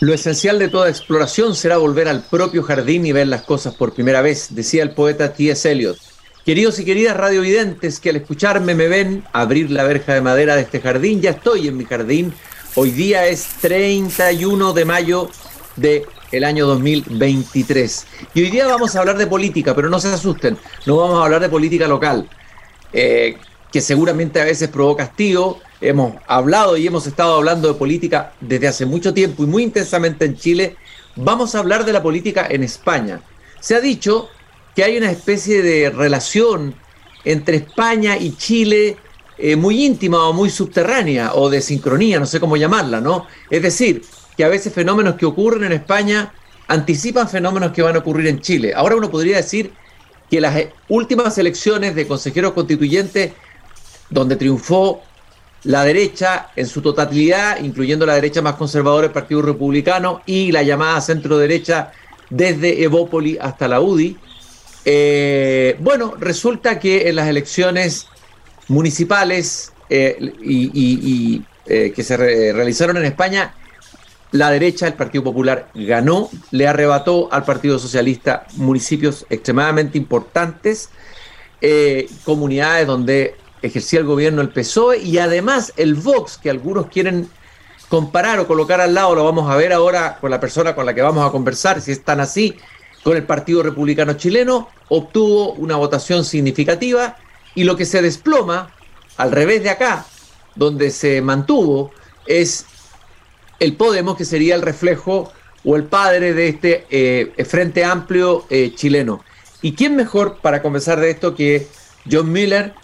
Lo esencial de toda exploración será volver al propio jardín y ver las cosas por primera vez, decía el poeta T.S. Eliot. Queridos y queridas radiovidentes que al escucharme me ven abrir la verja de madera de este jardín, ya estoy en mi jardín. Hoy día es 31 de mayo de el año 2023. Y hoy día vamos a hablar de política, pero no se asusten, no vamos a hablar de política local, eh, que seguramente a veces provoca hastío, hemos hablado y hemos estado hablando de política desde hace mucho tiempo y muy intensamente en Chile, vamos a hablar de la política en España. Se ha dicho que hay una especie de relación entre España y Chile eh, muy íntima o muy subterránea o de sincronía, no sé cómo llamarla, ¿no? Es decir, que a veces fenómenos que ocurren en España anticipan fenómenos que van a ocurrir en Chile. Ahora uno podría decir que las últimas elecciones de consejeros constituyentes, donde triunfó la derecha en su totalidad, incluyendo la derecha más conservadora, el Partido Republicano, y la llamada centro-derecha desde Evópoli hasta la UDI. Eh, bueno, resulta que en las elecciones municipales eh, y, eh, que se realizaron en España, la derecha, el Partido Popular, ganó, le arrebató al Partido Socialista municipios extremadamente importantes, comunidades donde ejercía el gobierno el PSOE y además el Vox, que algunos quieren comparar o colocar al lado, lo vamos a ver ahora con la persona con la que vamos a conversar, si están así, con el Partido Republicano Chileno, obtuvo una votación significativa y lo que se desploma, al revés de acá, donde se mantuvo, es el Podemos, que sería el reflejo o el padre de este eh, Frente Amplio eh, chileno. ¿Y quién mejor para conversar de esto que John Miller,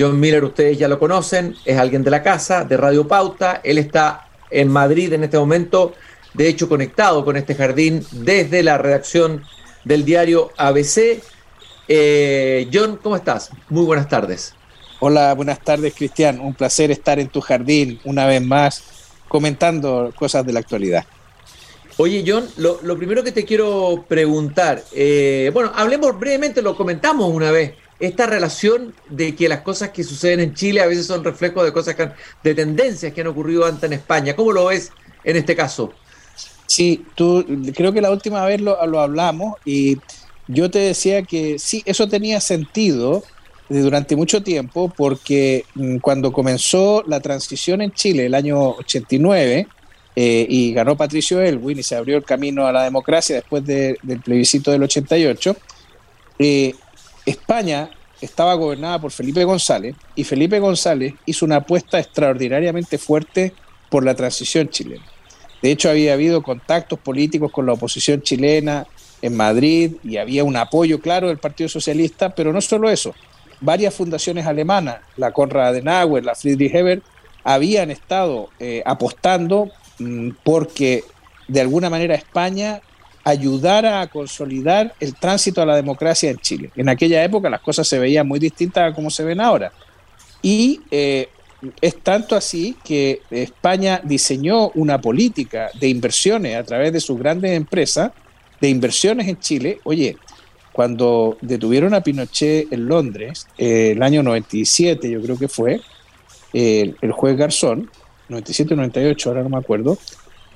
John Miller, ustedes ya lo conocen, es alguien de la casa, de Radio Pauta. Él está en Madrid en este momento, de hecho conectado con este jardín desde la redacción del diario ABC. Eh, John, ¿cómo estás? Muy buenas tardes. Hola, buenas tardes, Cristian. Un placer estar en tu jardín una vez más comentando cosas de la actualidad. Oye, John, lo, primero que te quiero preguntar, eh, bueno, hablemos brevemente, lo comentamos una vez, esta relación de que las cosas que suceden en Chile a veces son reflejos de cosas de tendencias que han ocurrido antes en España. ¿Cómo lo ves en este caso? Sí, tú creo que la última vez lo, hablamos y yo te decía que sí, eso tenía sentido durante mucho tiempo porque mm, cuando comenzó la transición en Chile el año 89 eh, y ganó Patricio Elwin y se abrió el camino a la democracia después del plebiscito del 88, eh, España estaba gobernada por Felipe González y Felipe González hizo una apuesta extraordinariamente fuerte por la transición chilena. De hecho, había habido contactos políticos con la oposición chilena en Madrid y había un apoyo claro del Partido Socialista, pero no solo eso. Varias fundaciones alemanas, la Konrad Adenauer, la Friedrich Hebert, habían estado eh, apostando mm, porque de alguna manera España ayudara a consolidar el tránsito a la democracia en Chile. En aquella época las cosas se veían muy distintas a como se ven ahora. Y eh, es tanto así que España diseñó una política de inversiones a través de sus grandes empresas, de inversiones en Chile. Oye, cuando detuvieron a Pinochet en Londres, eh, el año 97 yo creo que fue, el juez Garzón, 97 98, ahora no me acuerdo,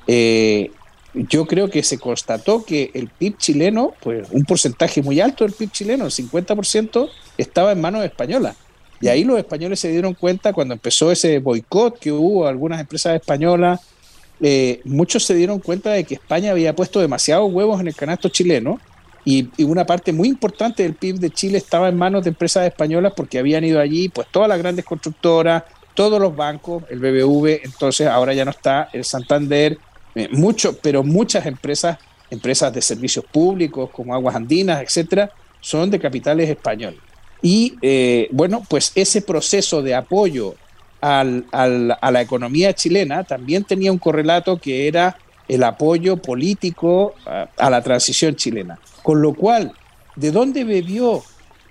eh, yo creo que se constató que el PIB chileno, pues un porcentaje muy alto del PIB chileno, el 50%, estaba en manos españolas. Y ahí los españoles se dieron cuenta cuando empezó ese boicot que hubo a algunas empresas españolas, eh, muchos se dieron cuenta de que España había puesto demasiados huevos en el canasto chileno y, y, una parte muy importante del PIB de Chile estaba en manos de empresas españolas porque habían ido allí pues todas las grandes constructoras, todos los bancos, el BBV, entonces ahora ya no está el Santander, eh, mucho, pero muchas empresas, empresas de servicios públicos como Aguas Andinas, etcétera, son de capitales españoles. Y eh, bueno, pues ese proceso de apoyo al, a la economía chilena también tenía un correlato que era el apoyo político a, a la transición chilena. Con lo cual, ¿de dónde bebió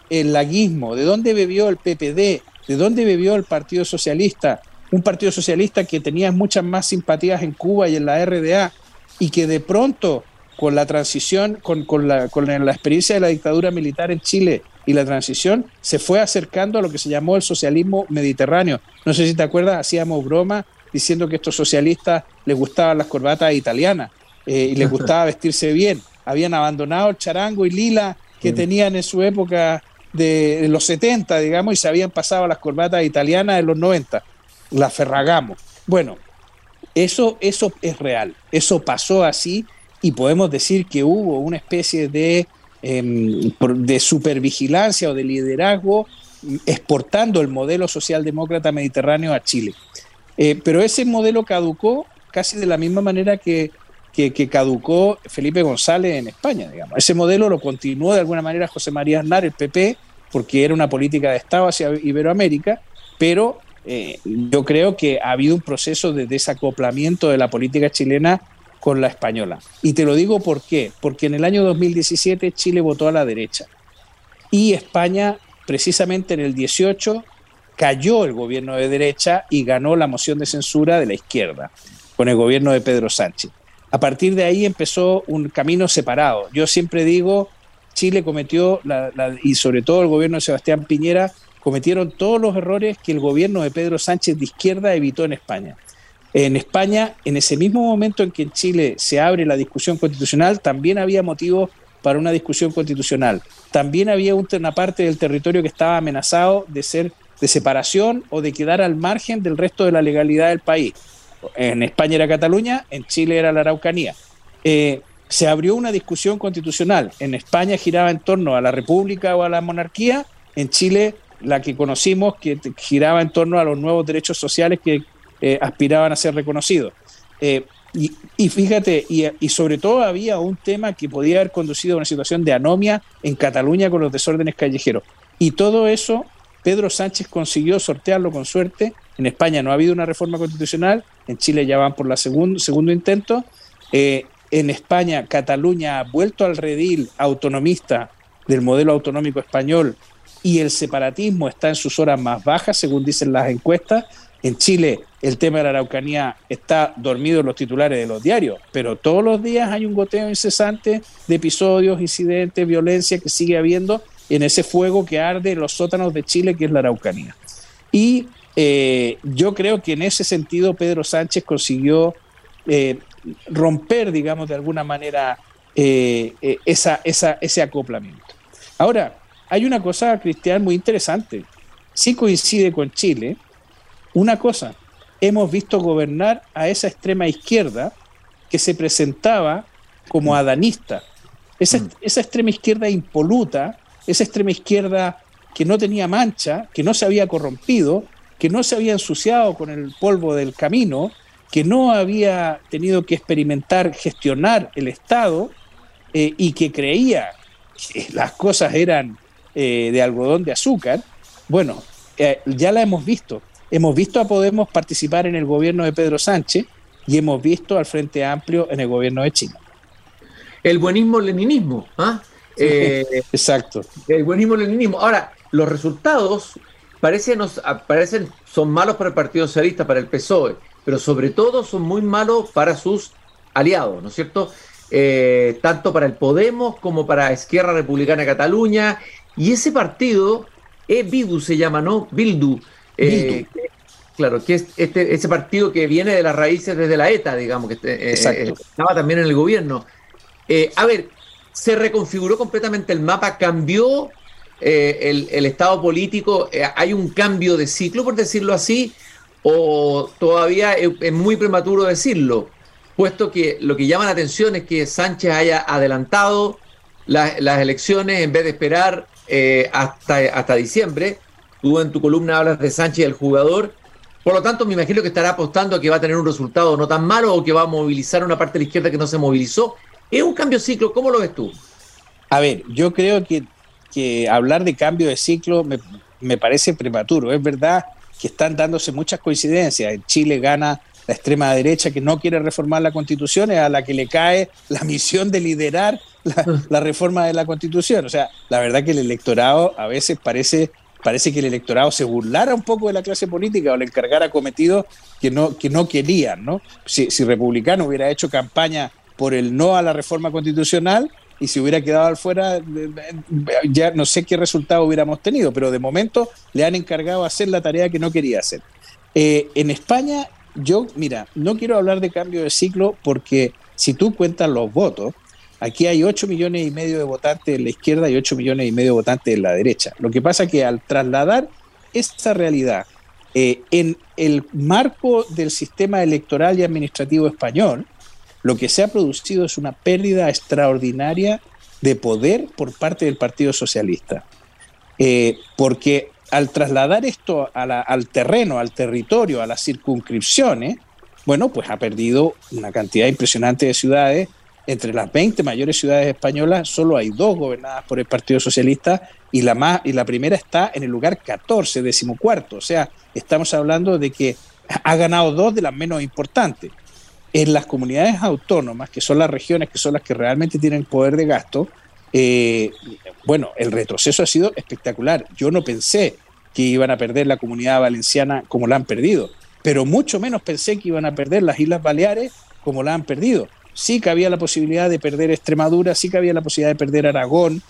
el laguismo? ¿De dónde bebió el PPD? ¿De dónde bebió el Partido Socialista? Un partido socialista que tenía muchas más simpatías en Cuba y en la RDA y que de pronto con la transición, con, la, con la experiencia de la dictadura militar en Chile y la transición, se fue acercando a lo que se llamó el socialismo mediterráneo. No sé si te acuerdas, hacíamos broma diciendo que a estos socialistas les gustaban las corbatas italianas. eh, y les gustaba vestirse bien. Habían abandonado el charango y lila que tenían en su época de, los 70, digamos, y se habían pasado a las corbatas italianas en los 90, la Ferragamo. Bueno, eso, eso es real, eso pasó así y podemos decir que hubo una especie de, em, de supervigilancia o de liderazgo exportando el modelo socialdemócrata mediterráneo a Chile. Eh, pero ese modelo caducó casi de la misma manera que, que, caducó Felipe González en España, digamos. Ese modelo lo continuó de alguna manera José María Aznar, el PP, porque era una política de Estado hacia Iberoamérica, pero eh, yo creo que ha habido un proceso de desacoplamiento de la política chilena con la española. Y te lo digo por qué, porque en el año 2017 Chile votó a la derecha y España precisamente en el 18 cayó el gobierno de derecha y ganó la moción de censura de la izquierda con el gobierno de Pedro Sánchez. A partir de ahí empezó un camino separado. Yo siempre digo, Chile cometió, y sobre todo el gobierno de Sebastián Piñera, cometieron todos los errores que el gobierno de Pedro Sánchez de izquierda evitó en España. En España, en ese mismo momento en que en Chile se abre la discusión constitucional, también había motivos para una discusión constitucional. También había una parte del territorio que estaba amenazado de ser de separación o de quedar al margen del resto de la legalidad del país. En España era Cataluña, en Chile era la Araucanía. Eh, se abrió una discusión constitucional. En España giraba en torno a la república o a la monarquía. En Chile, la que conocimos, que giraba en torno a los nuevos derechos sociales que eh, aspiraban a ser reconocidos. Eh, y, fíjate, y, sobre todo había un tema que podía haber conducido a una situación de anomia en Cataluña con los desórdenes callejeros. Y todo eso Pedro Sánchez consiguió sortearlo con suerte. En España no ha habido una reforma constitucional, en Chile ya van por la segundo intento. Eh, en España, Cataluña ha vuelto al redil autonomista del modelo autonómico español y el separatismo está en sus horas más bajas, según dicen las encuestas. En Chile, el tema de la Araucanía está dormido en los titulares de los diarios, pero todos los días hay un goteo incesante de episodios, incidentes, violencia que sigue habiendo en ese fuego que arde en los sótanos de Chile, que es la Araucanía. Y eh, yo creo que en ese sentido Pedro Sánchez consiguió eh, romper, digamos, de alguna manera eh, ese acoplamiento. Ahora, hay una cosa, Cristian, muy interesante. Sí coincide con Chile. Una cosa, hemos visto gobernar a esa extrema izquierda que se presentaba como adanista. Esa, mm. esa extrema izquierda impoluta esa extrema izquierda que no tenía mancha, que no se había corrompido, que no se había ensuciado con el polvo del camino, que no había tenido que experimentar, gestionar el Estado eh, y que creía que las cosas eran eh, de algodón de azúcar, bueno, eh, ya la hemos visto. Hemos visto a Podemos participar en el gobierno de Pedro Sánchez y hemos visto al Frente Amplio en el gobierno de China. El buenismo-leninismo, ¿ah? Eh, Exacto. El buenismo leninismo. Ahora, los resultados parecen, parecen, son malos para el Partido Socialista, para el PSOE, pero sobre todo son muy malos para sus aliados, ¿no es cierto? Eh, tanto para el Podemos como para Izquierda Republicana de Cataluña. Y ese partido, e Bidu se llama, ¿no? Bildu. Eh, claro, que es este, ese partido que viene de las raíces desde la ETA, digamos, que estaba también en el gobierno. a ver, se reconfiguró completamente el mapa, cambió eh, el, estado político, eh, hay un cambio de ciclo, por decirlo así, o todavía es, muy prematuro decirlo, puesto que lo que llama la atención es que Sánchez haya adelantado las elecciones en vez de esperar eh, hasta, hasta diciembre. Tú en tu columna hablas de Sánchez, el jugador. Por lo tanto, me imagino que estará apostando a que va a tener un resultado no tan malo o que va a movilizar una parte de la izquierda que no se movilizó ¿Es un cambio de ciclo? ¿Cómo lo ves tú? A ver, yo creo que, que hablar de cambio de ciclo me, me parece prematuro. Es verdad que están dándose muchas coincidencias. En Chile gana la extrema derecha que no quiere reformar la constitución, es a la que le cae la misión de liderar la, reforma de la constitución. O sea, la verdad que el electorado a veces parece, parece que el electorado se burlara un poco de la clase política o le encargara cometidos que no, que no querían, ¿no? Si, si Republicano hubiera hecho campaña por el no a la reforma constitucional y si hubiera quedado al fuera, ya no sé qué resultado hubiéramos tenido, pero de momento le han encargado hacer la tarea que no quería hacer. Eh, en España, yo, mira, no quiero hablar de cambio de ciclo porque si tú cuentas los votos, aquí hay 8 millones y medio de votantes en la izquierda y 8 millones y medio de votantes en la derecha. Lo que pasa es que al trasladar esta realidad eh, en el marco del sistema electoral y administrativo español, lo que se ha producido es una pérdida extraordinaria de poder por parte del Partido Socialista. Eh, porque al trasladar esto al terreno, al territorio, a las circunscripciones, bueno, pues ha perdido una cantidad impresionante de ciudades. Entre las 20 mayores ciudades españolas, solo hay dos gobernadas por el Partido Socialista y la, más, y la primera está en el lugar 14, decimocuarto. O sea, estamos hablando de que ha ganado dos de las menos importantes. En las comunidades autónomas, que son las regiones que son las que realmente tienen poder de gasto, eh, bueno, el retroceso ha sido espectacular. Yo no pensé que iban a perder la comunidad valenciana como la han perdido, pero mucho menos pensé que iban a perder las Islas Baleares como la han perdido. Sí que había la posibilidad de perder Extremadura, sí que había la posibilidad de perder Aragón,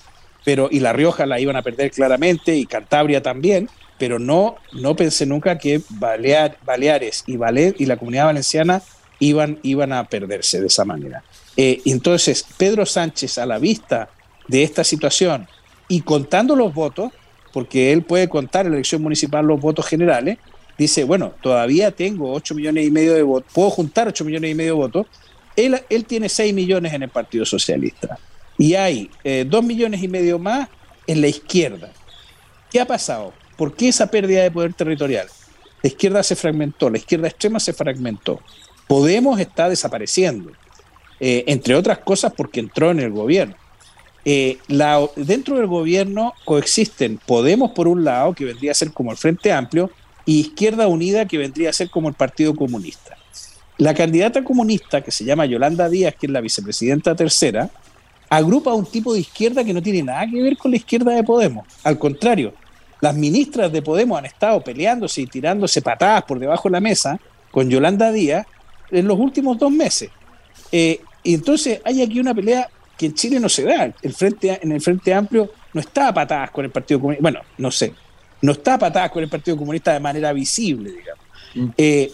pero y La Rioja la iban a perder claramente y Cantabria también, pero no, no pensé nunca que Baleares y, y la comunidad valenciana iban, iban a perderse de esa manera. Eh, entonces, Pedro Sánchez, a la vista de esta situación y contando los votos, porque él puede contar en la elección municipal los votos generales, dice, bueno, todavía tengo 8 millones y medio de votos, puedo juntar 8 millones y medio de votos, él, él tiene 6 millones en el Partido Socialista y hay eh, 2 millones y medio más en la izquierda. ¿Qué ha pasado? ¿Por qué esa pérdida de poder territorial? La izquierda se fragmentó, la izquierda extrema se fragmentó. Podemos está desapareciendo, eh, entre otras cosas porque entró en el gobierno. Eh, dentro del gobierno coexisten Podemos por un lado, que vendría a ser como el Frente Amplio, y Izquierda Unida, que vendría a ser como el Partido Comunista. La candidata comunista, que se llama Yolanda Díaz, que es la vicepresidenta tercera, agrupa un tipo de izquierda que no tiene nada que ver con la izquierda de Podemos. Al contrario, las ministras de Podemos han estado peleándose y tirándose patadas por debajo de la mesa con Yolanda Díaz en los últimos dos meses. Eh, y entonces hay aquí una pelea que en Chile no se da. El frente, en el Frente Amplio no está a patadas con el Partido Comunista. Bueno, no sé. No está a patadas con el Partido Comunista de manera visible, digamos. Mm. Eh,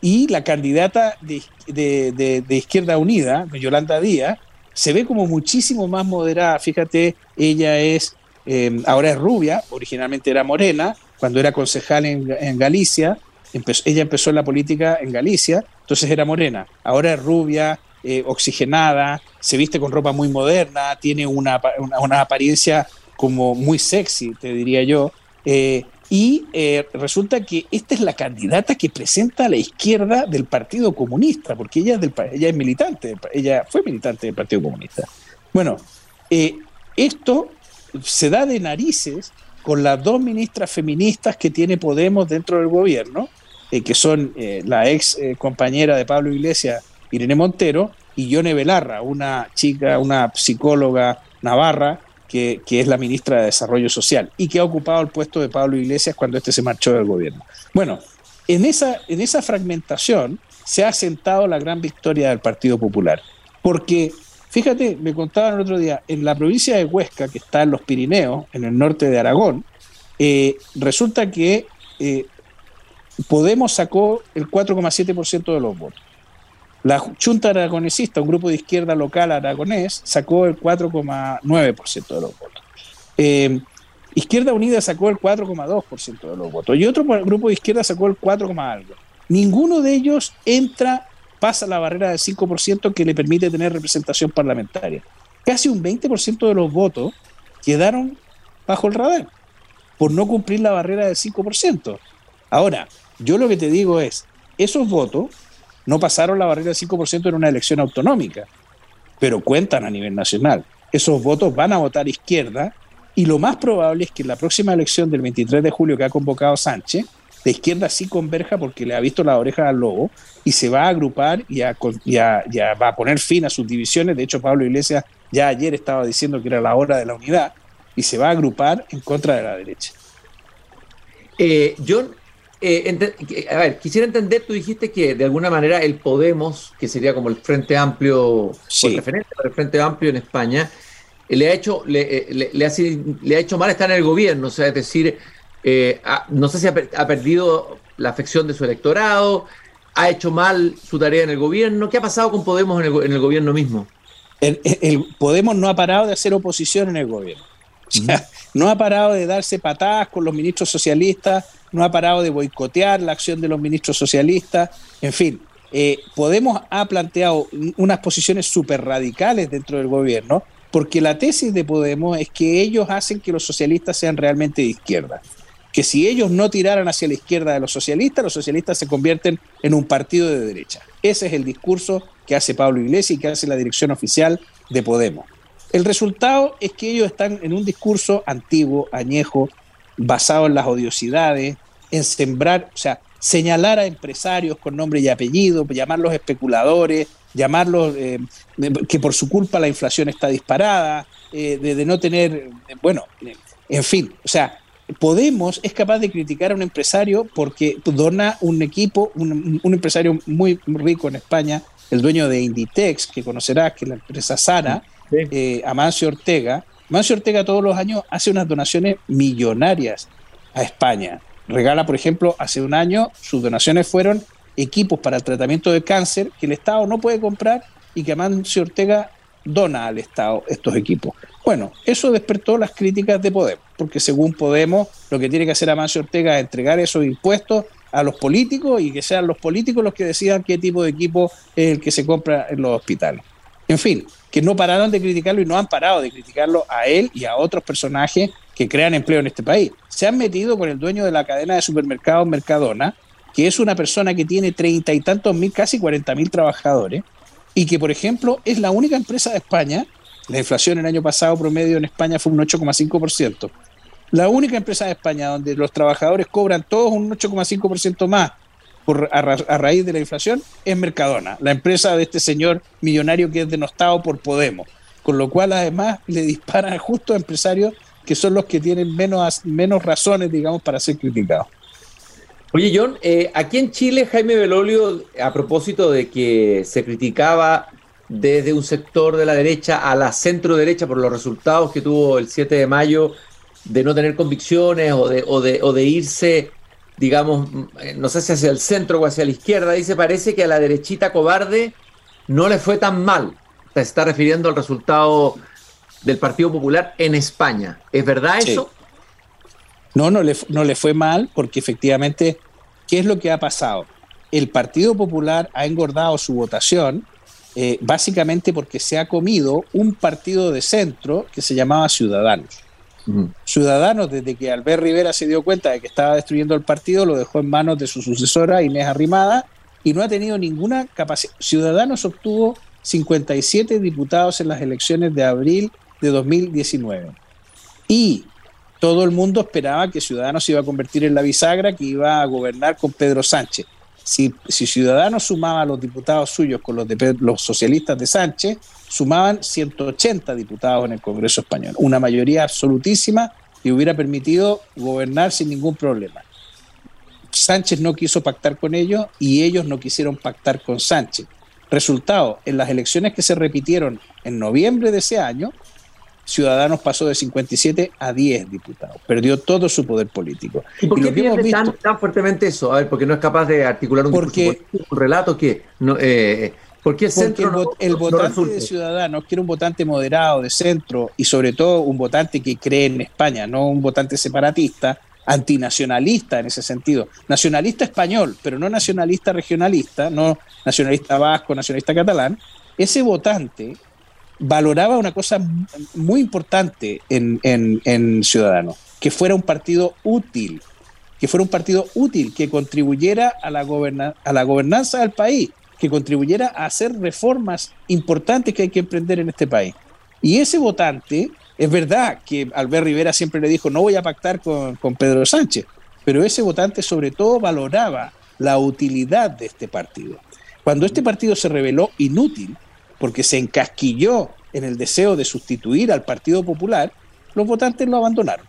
y la candidata de, Izquierda Unida, Yolanda Díaz, se ve como muchísimo más moderada. Fíjate, ella es, eh, ahora es rubia, originalmente era morena, cuando era concejal en, Galicia, ella empezó en la política en Galicia, entonces era morena, ahora es rubia, eh, oxigenada, se viste con ropa muy moderna, tiene una, apariencia como muy sexy, te diría yo. Eh, y eh, resulta que esta es la candidata que presenta a la izquierda del Partido Comunista, porque ella es, del, ella es militante, ella fue militante del Partido Comunista. Bueno, esto se da de narices con las dos ministras feministas que tiene Podemos dentro del gobierno, que son la ex compañera de Pablo Iglesias, Irene Montero, y Yone Belarra, una chica, una psicóloga navarra, que, es la ministra de Desarrollo Social y que ha ocupado el puesto de Pablo Iglesias cuando este se marchó del gobierno. Bueno, en esa, en esa fragmentación se ha asentado la gran victoria del Partido Popular, porque fíjate, me contaban el otro día, en la provincia de Huesca, que está en los Pirineos, en el norte de Aragón, eh, resulta que eh, Podemos sacó el 4,7% de los votos. La Junta Aragonesista, un grupo de izquierda local aragonés, sacó el 4,9% de los votos. Eh, izquierda Unida sacó el 4,2% de los votos. Y otro grupo de izquierda sacó el 4, algo. Ninguno de ellos entra, pasa la barrera del 5% que le permite tener representación parlamentaria. Casi un 20% de los votos quedaron bajo el radar por no cumplir la barrera del 5%. Ahora, yo lo que te digo es, esos votos no pasaron la barrera del 5% en una elección autonómica, pero cuentan a nivel nacional. Esos votos van a votar izquierda y lo más probable es que en la próxima elección del 23 de julio que ha convocado Sánchez, la izquierda sí converja porque le ha visto la oreja al lobo y se va a agrupar y a, va a poner fin a sus divisiones. De hecho, Pablo Iglesias ya ayer estaba diciendo que era la hora de la unidad y se va a agrupar en contra de la derecha. Eh, eh, a ver, quisiera entender, tú dijiste que de alguna manera el Podemos, que sería como el Frente Amplio, el referente para el Frente Amplio en España, eh, le ha hecho, le, eh, le, ha, le, ha, hecho mal estar en el gobierno, o sea, es decir, no sé si ha, perdido la afección de su electorado, ¿Ha hecho mal su tarea en el gobierno? ¿Qué ha pasado con Podemos en el, gobierno mismo? El, Podemos no ha parado de hacer oposición en el gobierno. no ha parado de darse patadas con los ministros socialistas, no ha parado de boicotear la acción de los ministros socialistas. En fin, eh, Podemos ha planteado unas posiciones súper radicales dentro del gobierno, porque la tesis de Podemos es que ellos hacen que los socialistas sean realmente de izquierda. Que si ellos no tiraran hacia la izquierda de los socialistas, los socialistas se convierten en un partido de derecha. Ese es el discurso que hace Pablo Iglesias y que hace la dirección oficial de Podemos. El resultado es que ellos están en un discurso antiguo, añejo, basado en las odiosidades, en sembrar, o sea, señalar a empresarios con nombre y apellido, llamarlos especuladores, llamarlos eh, que por su culpa la inflación está disparada, eh, de, no tener, bueno, en fin, o sea, Podemos es capaz de criticar a un empresario porque dona un equipo, un, empresario muy rico en España, el dueño de Inditex, que conocerás, que es la empresa Sara, eh, Amancio Ortega. Amancio Ortega todos los años hace unas donaciones millonarias a España regala, por ejemplo, hace un año sus donaciones fueron equipos para el tratamiento de cáncer que el Estado no puede comprar y que Amancio Ortega dona al Estado estos equipos. Bueno, eso despertó las críticas de Podemos, porque según Podemos, lo que tiene que hacer Amancio Ortega es entregar esos impuestos a los políticos y que sean los políticos los que decidan qué tipo de equipo es el que se compra en los hospitales. En fin, que no pararon de criticarlo y no han parado de criticarlo a él y a otros personajes que crean empleo en este país. Se han metido con el dueño de la cadena de supermercados Mercadona, que es una persona que tiene treinta y tantos mil, casi cuarenta mil trabajadores, y que, por ejemplo, es la única empresa de España, la inflación el año pasado promedio en España fue un 8,5%, la única empresa de España donde los trabajadores cobran todos un 8,5% más por, a, a, raíz de la inflación es Mercadona, la empresa de este señor millonario que es denostado por Podemos, con lo cual además le disparan justo a empresarios que son los que tienen menos, menos razones, digamos, para ser criticados. Oye, John, eh, aquí en Chile, Jaime Belolio, a propósito de que se criticaba desde un sector de la derecha a la centro derecha por los resultados que tuvo el 7 de mayo de no tener convicciones o de, o de, o de irse, digamos, no sé si hacia el centro o hacia la izquierda, dice, parece que a la derechita cobarde no le fue tan mal. Se está refiriendo al resultado del Partido Popular en España. ¿Es verdad eso? No, no le, no le fue mal porque efectivamente, ¿qué es lo que ha pasado? El Partido Popular ha engordado su votación eh, básicamente porque se ha comido un partido de centro que se llamaba Ciudadanos. Ciudadanos, desde que Albert Rivera se dio cuenta de que estaba destruyendo el partido, lo dejó en manos de su sucesora Inés Arrimada y no ha tenido ninguna capacidad. Ciudadanos obtuvo 57 diputados en las elecciones de abril de 2019. Y todo el mundo esperaba que Ciudadanos se iba a convertir en la bisagra que iba a gobernar con Pedro Sánchez. Si, si Ciudadanos sumaba a los diputados suyos con los, los socialistas de Sánchez, sumaban 180 diputados en el Congreso español, una mayoría absolutísima que hubiera permitido gobernar sin ningún problema. Sánchez no quiso pactar con ellos y ellos no quisieron pactar con Sánchez. Resultado, en las elecciones que se repitieron en noviembre de ese año, Ciudadanos pasó de 57 a 10 diputados, perdió todo su poder político. ¿Y por qué pierde tan, fuertemente eso? A ver, porque no es capaz de articular un, relato que... No, eh, ¿Por qué el centro el, votante de Ciudadanos, que era un votante moderado, de centro, y sobre todo un votante que cree en España, no un votante separatista, antinacionalista en ese sentido. Nacionalista español, pero no nacionalista regionalista, no nacionalista vasco, nacionalista catalán. Ese votante valoraba una cosa muy importante en, en, Ciudadanos, que fuera un partido útil, que fuera un partido útil, que contribuyera a la, a la gobernanza del país, que contribuyera a hacer reformas importantes que hay que emprender en este país. Y ese votante, es verdad que Albert Rivera siempre le dijo, no voy a pactar con, con Pedro Sánchez, pero ese votante sobre todo valoraba la utilidad de este partido. Cuando este partido se reveló inútil, porque se encasquilló en el deseo de sustituir al Partido Popular, los votantes lo abandonaron.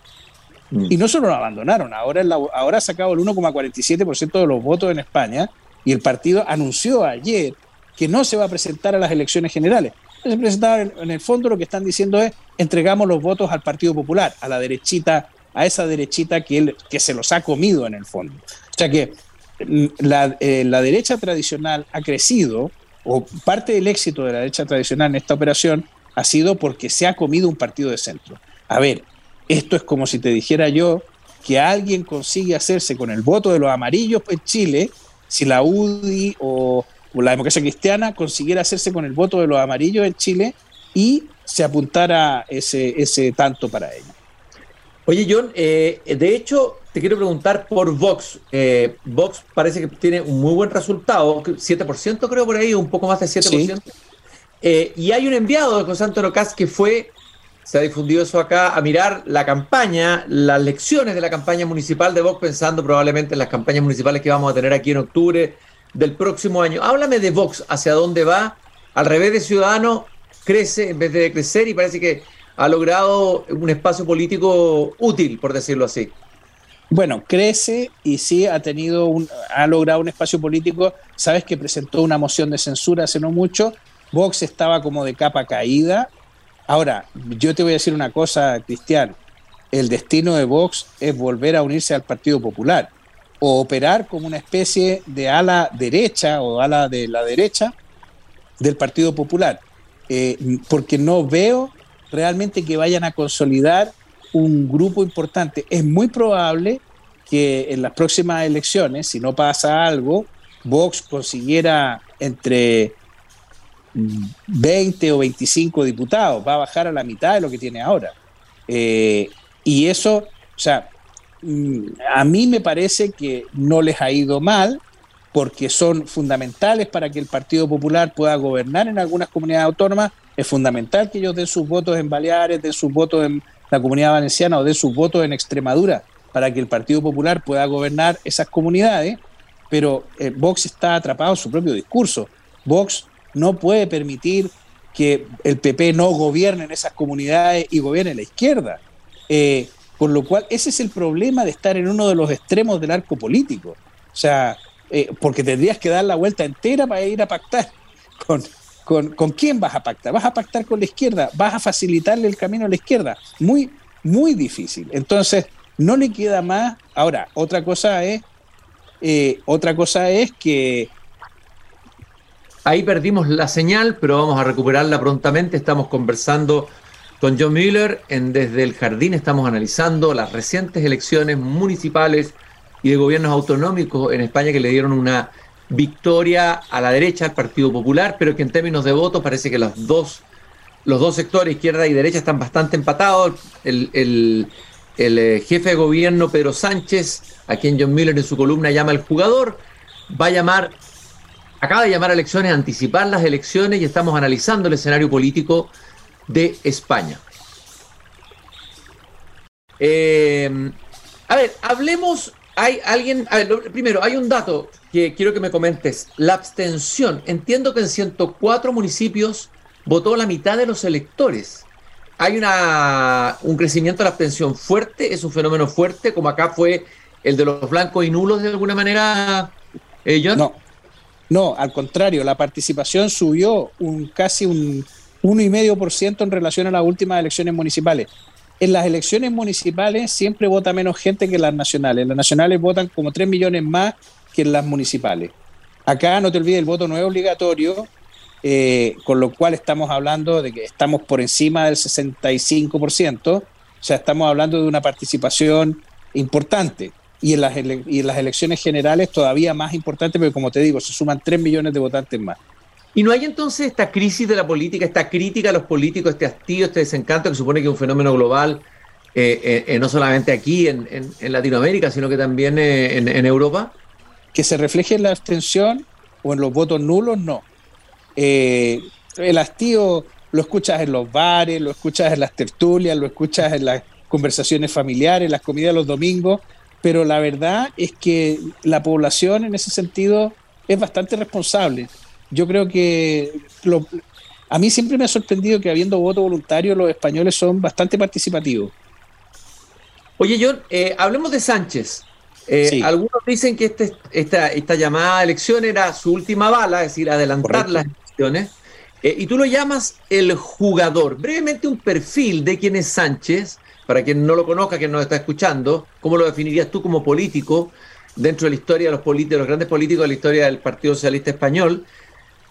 Mm. Y no solo lo abandonaron, ahora, ahora ha sacado el 1,47% de los votos en España y el partido anunció ayer que no se va a presentar a las elecciones generales. Se presentaba en, el fondo lo que están diciendo es entregamos los votos al Partido Popular, a la derechita, a esa derechita que, él, que se los ha comido en el fondo. O sea que la, eh, la derecha tradicional ha crecido, o parte del éxito de la derecha tradicional en esta operación ha sido porque se ha comido un partido de centro. A ver, esto es como si te dijera yo que alguien consigue hacerse con el voto de los amarillos en Chile, si la UDI o, la democracia cristiana consiguiera hacerse con el voto de los amarillos en Chile y se apuntara ese, ese tanto para ello. Oye, John, eh, de hecho, te quiero preguntar por Vox. Eh, Vox parece que tiene un muy buen resultado, 7% creo por ahí, un poco más de 7%. Eh, y hay un enviado de José Antonio Cas que fue, se ha difundido eso acá, a mirar la campaña, las lecciones de la campaña municipal de Vox, pensando probablemente en las campañas municipales que vamos a tener aquí en octubre del próximo año. Háblame de Vox, hacia dónde va. Al revés de Ciudadanos, crece en vez de crecer y parece que ha logrado un espacio político útil, por decirlo así. Bueno, crece y sí ha tenido un, ha logrado un espacio político. Sabes que presentó una moción de censura hace no mucho. Vox estaba como de capa caída. Ahora, yo te voy a decir una cosa, Cristian. El destino de Vox es volver a unirse al Partido Popular o operar como una especie de ala derecha o ala de la derecha del Partido Popular. Eh, porque no veo realmente que vayan a consolidar un grupo importante. Es muy probable que en las próximas elecciones, si no pasa algo, Vox consiguiera entre 20 o 25 diputados, va a bajar a la mitad de lo que tiene ahora. Eh, y eso, o sea, mm, a mí me parece que no les ha ido mal porque son fundamentales para que el Partido Popular pueda gobernar en algunas comunidades autónomas, es fundamental que ellos den sus votos en Baleares, den sus votos en la comunidad valenciana o den sus votos en Extremadura para que el Partido Popular pueda gobernar esas comunidades, pero eh, Vox está atrapado en su propio discurso. Vox no puede permitir que el PP no gobierne en esas comunidades y gobierne la izquierda. Eh, con lo cual, ese es el problema de estar en uno de los extremos del arco político. O sea, eh, porque tendrías que dar la vuelta entera para ir a pactar con, con, con, quién vas a pactar. Vas a pactar con la izquierda, vas a facilitarle el camino a la izquierda. Muy, muy difícil. Entonces, no le queda más. Ahora, otra cosa es, eh, otra cosa es que Ahí perdimos la señal, pero vamos a recuperarla prontamente. Estamos conversando con John Miller en Desde el Jardín. Estamos analizando las recientes elecciones municipales y de gobiernos autonómicos en España que le dieron una victoria a la derecha, al Partido Popular, pero que en términos de votos parece que los dos, los dos sectores, izquierda y derecha, están bastante empatados. El, el, eh, jefe de gobierno, Pedro Sánchez, a quien John Miller en su columna llama el jugador, va a llamar, acaba de llamar a elecciones, anticipar las elecciones y estamos analizando el escenario político de España. Eh, a ver, hablemos hay alguien, a ver, primero, hay un dato que quiero que me comentes. La abstención, entiendo que en 104 municipios votó la mitad de los electores. Hay una, un crecimiento de la abstención fuerte, es un fenómeno fuerte, como acá fue el de los blancos y nulos de alguna manera, eh, No, no, al contrario, la participación subió un casi un 1,5% en relación a las últimas elecciones municipales en las elecciones municipales siempre vota menos gente que en las nacionales. Las nacionales votan como 3 millones más que en las municipales. Acá no te olvides, el voto no es obligatorio, eh, con lo cual estamos hablando de que estamos por encima del 65%, o sea, estamos hablando de una participación importante. Y en, las y en las elecciones generales todavía más importante, porque como te digo, se suman 3 millones de votantes más. ¿Y no hay entonces esta crisis de la política, esta crítica a los políticos, este hastío, este desencanto que supone que es un fenómeno global, eh, eh, eh, no solamente aquí en, Latinoamérica, sino que también en, Europa? Que se refleje en la abstención o en los votos nulos, no. el hastío lo escuchas en los bares, lo escuchas en las tertulias, lo escuchas en las conversaciones familiares, las comidas los domingos, pero la verdad es que la población en ese sentido es bastante responsable yo creo que a mí siempre me ha sorprendido que habiendo voto voluntario los españoles son bastante participativos. Oye, John, eh, hablemos de Sánchez. Eh, algunos dicen que este, esta, esta llamada elección era su última bala, es decir, adelantar las elecciones. Eh, y tú lo llamas el jugador. Brevemente un perfil de quién es Sánchez, para quien no lo conozca, quien nos está escuchando, ¿cómo lo definirías tú como político? dentro de la historia de los políticos, los grandes políticos de la historia del Partido Socialista Español.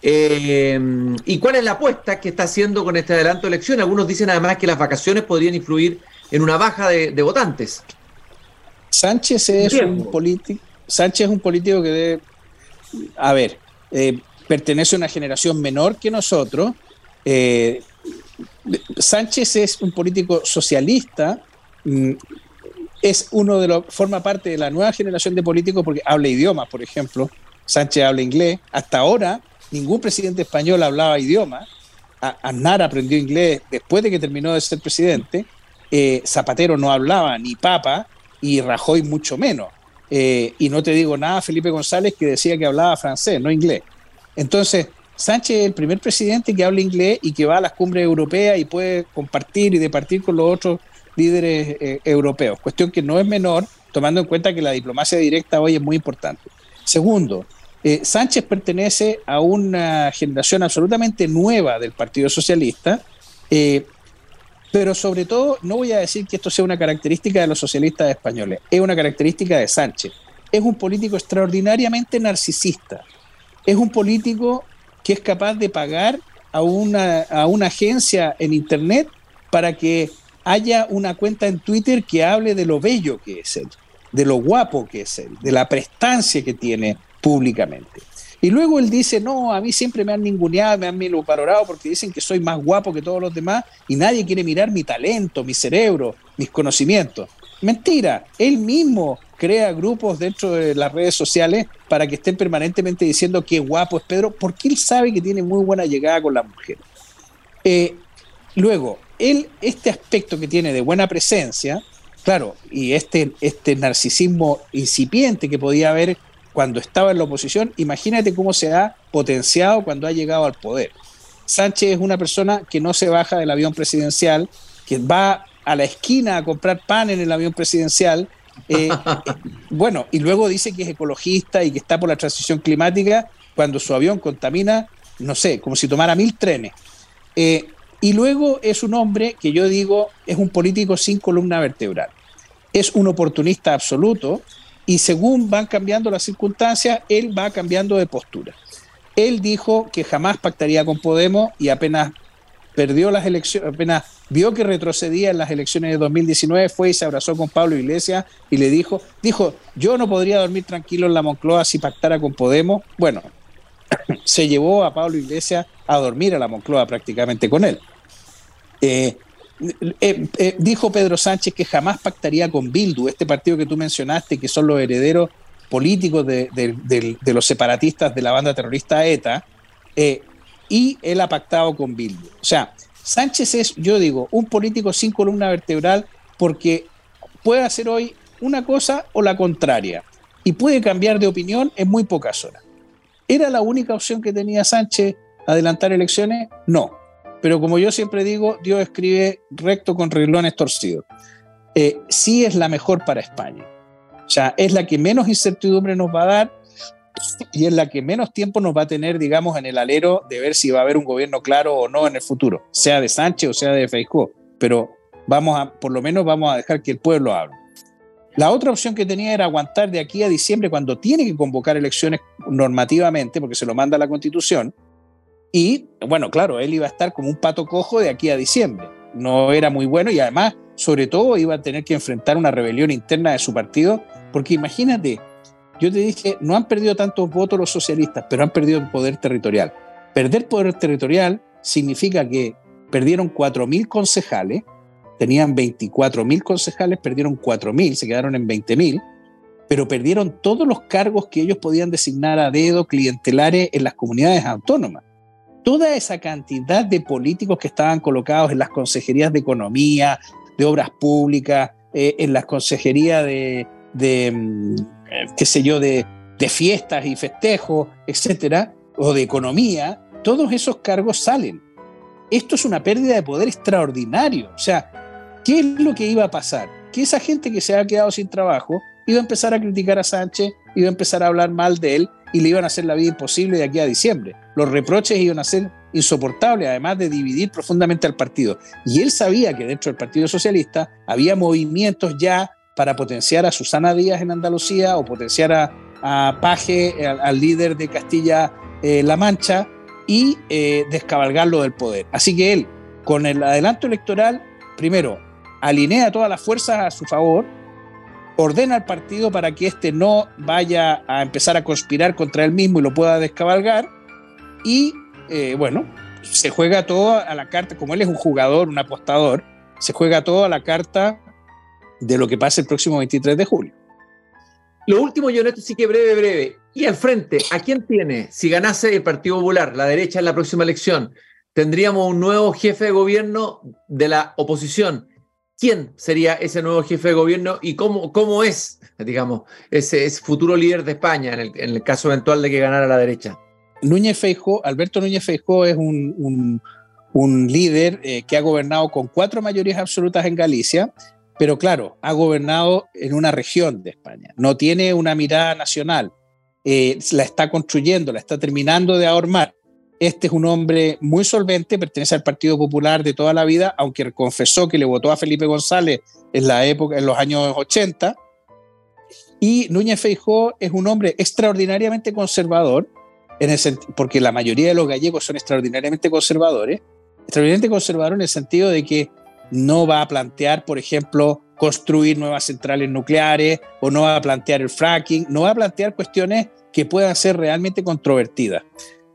Eh, ¿Y cuál es la apuesta que está haciendo con este adelanto de elecciones? Algunos dicen además que las vacaciones podrían influir en una baja de, votantes. Sánchez es un político. Sánchez es un político que debe, a ver, eh, pertenece a una generación menor que nosotros. Eh, Sánchez es un político socialista, mm, es uno de los, forma parte de la nueva generación de políticos porque habla idiomas, por ejemplo. Sánchez habla inglés. Hasta ahora ningún presidente español hablaba idioma. Aznar aprendió inglés después de que terminó de ser presidente. Eh, Zapatero no hablaba ni papa y Rajoy mucho menos. Eh, y no te digo nada, Felipe González, que decía que hablaba francés, no inglés. Entonces, Sánchez es el primer presidente que habla inglés y que va a las cumbres europeas y puede compartir y departir con los otros líderes eh, europeos. Cuestión que no es menor, tomando en cuenta que la diplomacia directa hoy es muy importante. Segundo, eh, Sánchez pertenece a una generación absolutamente nueva del Partido Socialista, eh, pero sobre todo no voy a decir que esto sea una característica de los socialistas españoles, es una característica de Sánchez. Es un político extraordinariamente narcisista, es un político que es capaz de pagar a una, a una agencia en Internet para que haya una cuenta en Twitter que hable de lo bello que es él, de lo guapo que es él, de la prestancia que tiene públicamente. Y luego él dice, no, a mí siempre me han ninguneado, me han valorado porque dicen que soy más guapo que todos los demás y nadie quiere mirar mi talento, mi cerebro, mis conocimientos. Mentira, él mismo crea grupos dentro de las redes sociales para que estén permanentemente diciendo qué guapo es Pedro, porque él sabe que tiene muy buena llegada con las mujeres. Eh, luego, él, este aspecto que tiene de buena presencia, claro, y este, este narcisismo incipiente que podía haber cuando estaba en la oposición, imagínate cómo se ha potenciado cuando ha llegado al poder. Sánchez es una persona que no se baja del avión presidencial, que va a la esquina a comprar pan en el avión presidencial. Eh, bueno, y luego dice que es ecologista y que está por la transición climática cuando su avión contamina, no sé, como si tomara mil trenes. Eh, y luego es un hombre que yo digo es un político sin columna vertebral. Es un oportunista absoluto y según van cambiando las circunstancias, él va cambiando de postura. Él dijo que jamás pactaría con Podemos y apenas perdió las elecciones, apenas vio que retrocedía en las elecciones de 2019, fue y se abrazó con Pablo Iglesias y le dijo, dijo, yo no podría dormir tranquilo en la Moncloa si pactara con Podemos. Bueno, se llevó a Pablo Iglesias a dormir a la Moncloa prácticamente con él. Eh, eh, eh, dijo Pedro Sánchez que jamás pactaría con Bildu, este partido que tú mencionaste, que son los herederos políticos de, los separatistas de la banda terrorista ETA, eh, y él ha pactado con Bildu. O sea, Sánchez es, yo digo, un político sin columna vertebral porque puede hacer hoy una cosa o la contraria y puede cambiar de opinión en muy pocas horas. ¿Era la única opción que tenía Sánchez adelantar elecciones? No pero como yo siempre digo, Dios escribe recto con reglones torcidos. Eh, sí es la mejor para España. O sea, es la que menos incertidumbre nos va a dar y es la que menos tiempo nos va a tener, digamos, en el alero de ver si va a haber un gobierno claro o no en el futuro, sea de Sánchez o sea de Feijóo. Pero vamos a, por lo menos vamos a dejar que el pueblo hable. La otra opción que tenía era aguantar de aquí a diciembre, cuando tiene que convocar elecciones normativamente, porque se lo manda la Constitución, y bueno, claro, él iba a estar como un pato cojo de aquí a diciembre. No era muy bueno y además, sobre todo, iba a tener que enfrentar una rebelión interna de su partido, porque imagínate, yo te dije, no han perdido tantos votos los socialistas, pero han perdido el poder territorial. Perder poder territorial significa que perdieron 4.000 concejales, tenían 24.000 concejales, perdieron 4.000, se quedaron en 20.000, pero perdieron todos los cargos que ellos podían designar a dedo clientelares en las comunidades autónomas toda esa cantidad de políticos que estaban colocados en las consejerías de economía, de obras públicas, eh, en las consejerías de, mm, qué sé yo, de, de fiestas y festejos, etcétera, o de economía, todos esos cargos salen. Esto es una pérdida de poder extraordinario. O sea, ¿qué es lo que iba a pasar? Que esa gente que se ha quedado sin trabajo iba a empezar a criticar a Sánchez, iba a empezar a hablar mal de él y le iban a hacer la vida imposible de aquí a diciembre. Los reproches iban a ser insoportables, además de dividir profundamente al partido. Y él sabía que dentro del Partido Socialista había movimientos ya para potenciar a Susana Díaz en Andalucía o potenciar a, Paje, al, líder de Castilla-La Mancha, y descabalgarlo del poder. Así que él, con el adelanto electoral, primero, alinea todas las fuerzas a su favor, ordena al partido para que éste no vaya a empezar a conspirar contra él mismo y lo pueda descabalgar, y eh, bueno, se juega todo a la carta, como él es un jugador, un apostador, se juega todo a la carta de lo que pasa el próximo 23 de julio. Lo último, Yoneto, sí que breve, breve. Y al frente, ¿a quién tiene? Si ganase el Partido Popular, la derecha en la próxima elección, tendríamos un nuevo jefe de gobierno de la oposición. ¿Quién sería ese nuevo jefe de gobierno y cómo, cómo es, digamos, ese, futuro líder de España en el, caso eventual de que ganara la derecha? Núñez Feijóo, Alberto Núñez Feijóo es un, líder eh, que ha gobernado con cuatro mayorías absolutas en Galicia, pero claro, ha gobernado en una región de España. No tiene una mirada nacional. Eh, la está construyendo, la está terminando de ahormar. Este es un hombre muy solvente, pertenece al Partido Popular de toda la vida, aunque confesó que le votó a Felipe González en la época, en los años 80. Y Núñez Feijó es un hombre extraordinariamente conservador, porque la mayoría de los gallegos son extraordinariamente conservadores, extraordinariamente conservador en el sentido de que no va a plantear, por ejemplo, construir nuevas centrales nucleares o no va a plantear el fracking, no va a plantear cuestiones que puedan ser realmente controvertidas.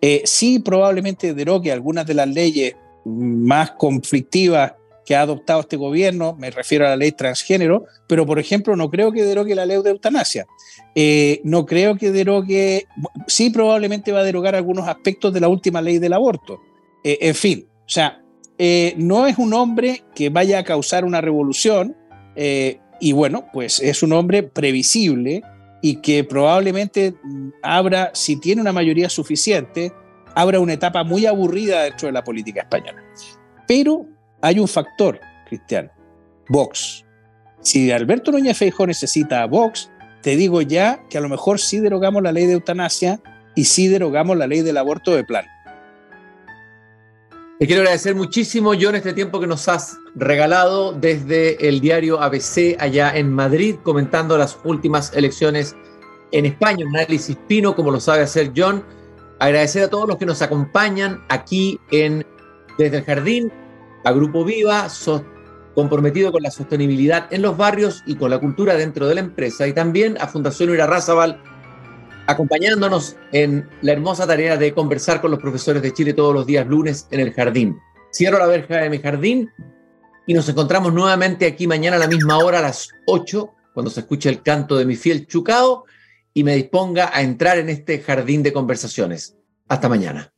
Eh, sí, probablemente derogue algunas de las leyes más conflictivas que ha adoptado este gobierno, me refiero a la ley transgénero, pero por ejemplo no creo que derogue la ley de eutanasia. Eh, no creo que derogue, sí probablemente va a derogar algunos aspectos de la última ley del aborto. Eh, en fin, o sea, no es un hombre que vaya a causar una revolución y bueno, pues es un hombre previsible, y que probablemente abra, si tiene una mayoría suficiente, abra una etapa muy aburrida dentro de la política española. Pero hay un factor, Cristian, Vox. Si Alberto Núñez Feijóo necesita a Vox, te digo ya que a lo mejor sí derogamos la ley de eutanasia y sí derogamos la ley del aborto de plan. Te quiero agradecer muchísimo, John, este tiempo que nos has regalado desde el diario ABC allá en Madrid, comentando las últimas elecciones en España. Un análisis fino, como lo sabe hacer John. Agradecer a todos los que nos acompañan aquí en Desde el Jardín, a Grupo Viva, comprometido con la sostenibilidad en los barrios y con la cultura dentro de la empresa, y también a Fundación Irarrázaval acompañándonos en la hermosa tarea de conversar con los profesores de Chile todos los días lunes en el jardín. Cierro la verja de mi jardín y nos encontramos nuevamente aquí mañana a la misma hora, a las 8, cuando se escuche el canto de mi fiel Chucao y me disponga a entrar en este jardín de conversaciones. Hasta mañana.